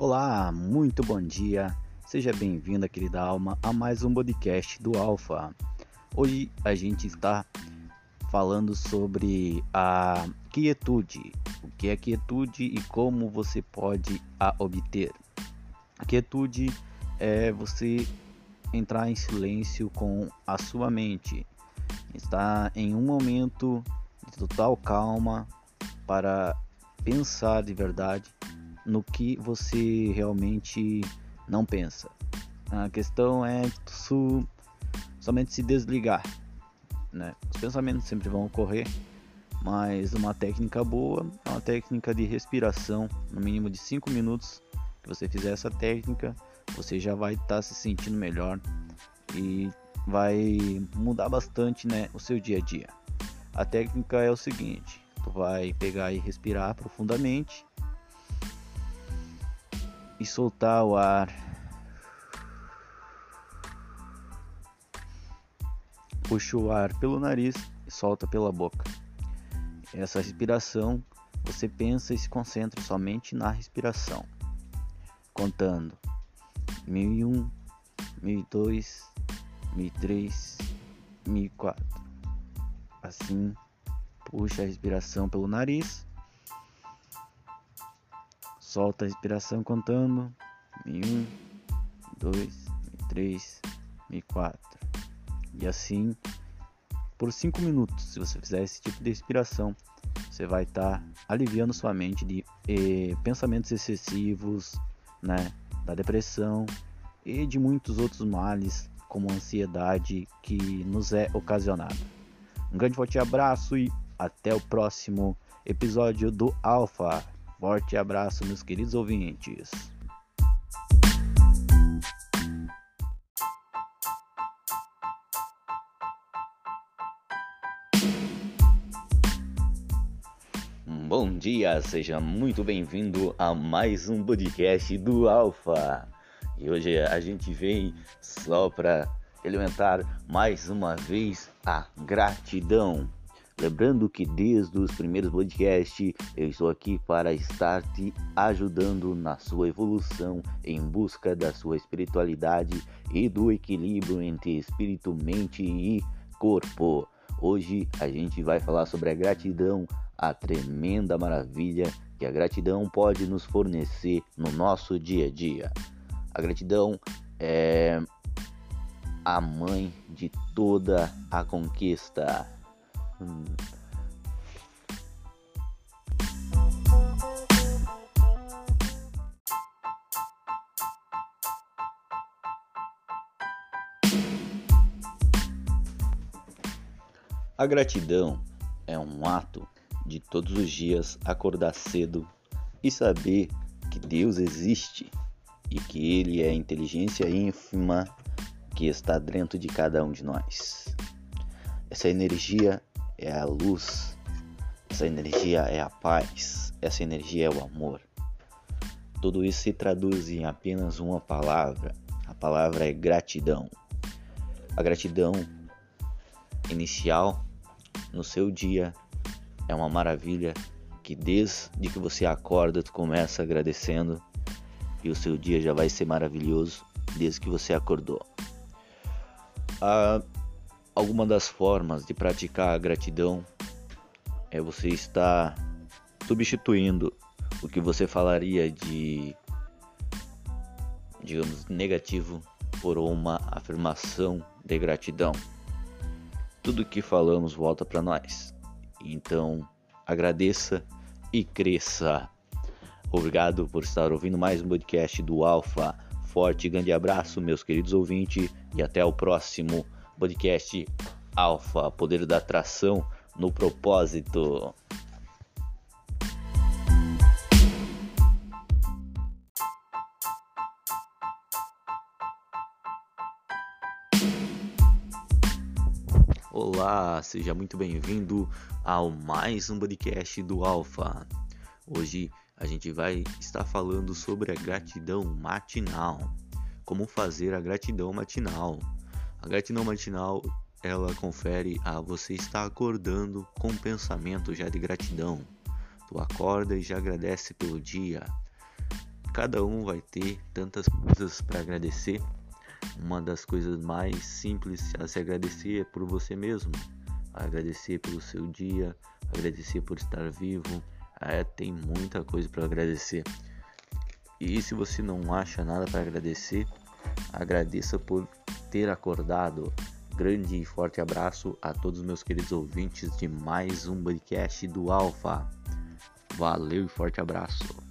Olá, muito bom dia. Seja bem-vinda, querida alma, a mais um podcast do Alfa. Hoje a gente está falando sobre a quietude. O que é quietude e como você pode a obter. A quietude é você entrar em silêncio com a sua mente. Estar em um momento de total calma para pensar de verdade no que você realmente não pensa. A questão é su, somente se desligar. Né? Os pensamentos sempre vão ocorrer, mas uma técnica boa é uma técnica de respiração, no mínimo de 5 minutos. Que você fizer essa técnica, você já vai estar tá se sentindo melhor e vai mudar bastante né, o seu dia a dia. A técnica é o seguinte: tu vai pegar e respirar profundamente e soltar o ar. Puxa o ar pelo nariz e solta pela boca. Essa respiração, você pensa e se concentra somente na respiração, contando 1001, 1002, 1003, 1004. Assim, puxa a respiração pelo nariz Solta a respiração contando. Em um, dois, três, e quatro. E assim por cinco minutos. Se você fizer esse tipo de respiração, você vai estar tá aliviando sua mente de eh, pensamentos excessivos, né, da depressão e de muitos outros males, como a ansiedade que nos é ocasionada. Um grande forte abraço e até o próximo episódio do Alpha. Forte abraço, meus queridos ouvintes. Bom dia, seja muito bem-vindo a mais um podcast do Alfa. E hoje a gente vem só para elementar mais uma vez a gratidão. Lembrando que desde os primeiros podcasts eu estou aqui para estar te ajudando na sua evolução em busca da sua espiritualidade e do equilíbrio entre espírito, mente e corpo. Hoje a gente vai falar sobre a gratidão, a tremenda maravilha que a gratidão pode nos fornecer no nosso dia a dia. A gratidão é a mãe de toda a conquista. A gratidão é um ato de todos os dias acordar cedo e saber que Deus existe e que Ele é a inteligência ínfima que está dentro de cada um de nós. Essa energia é a luz, essa energia é a paz, essa energia é o amor. Tudo isso se traduz em apenas uma palavra. A palavra é gratidão. A gratidão inicial no seu dia é uma maravilha que desde que você acorda tu começa agradecendo e o seu dia já vai ser maravilhoso desde que você acordou. Ah, Alguma das formas de praticar a gratidão é você estar substituindo o que você falaria de, digamos, negativo por uma afirmação de gratidão. Tudo que falamos volta para nós. Então, agradeça e cresça. Obrigado por estar ouvindo mais um podcast do Alfa. Forte e grande abraço, meus queridos ouvintes, e até o próximo podcast Alfa, Poder da Atração no Propósito. Olá, seja muito bem-vindo ao mais um podcast do Alfa. Hoje a gente vai estar falando sobre a gratidão matinal. Como fazer a gratidão matinal. A gratidão matinal ela confere a você estar acordando com um pensamento já de gratidão. Tu acorda e já agradece pelo dia. cada um vai ter tantas coisas para agradecer. Uma das coisas mais simples a se agradecer é por você mesmo, agradecer pelo seu dia, agradecer por estar vivo. É, tem muita coisa para agradecer. E se você não acha nada para agradecer, agradeça por ter acordado. Grande e forte abraço a todos meus queridos ouvintes de mais um podcast do Alfa. Valeu e forte abraço.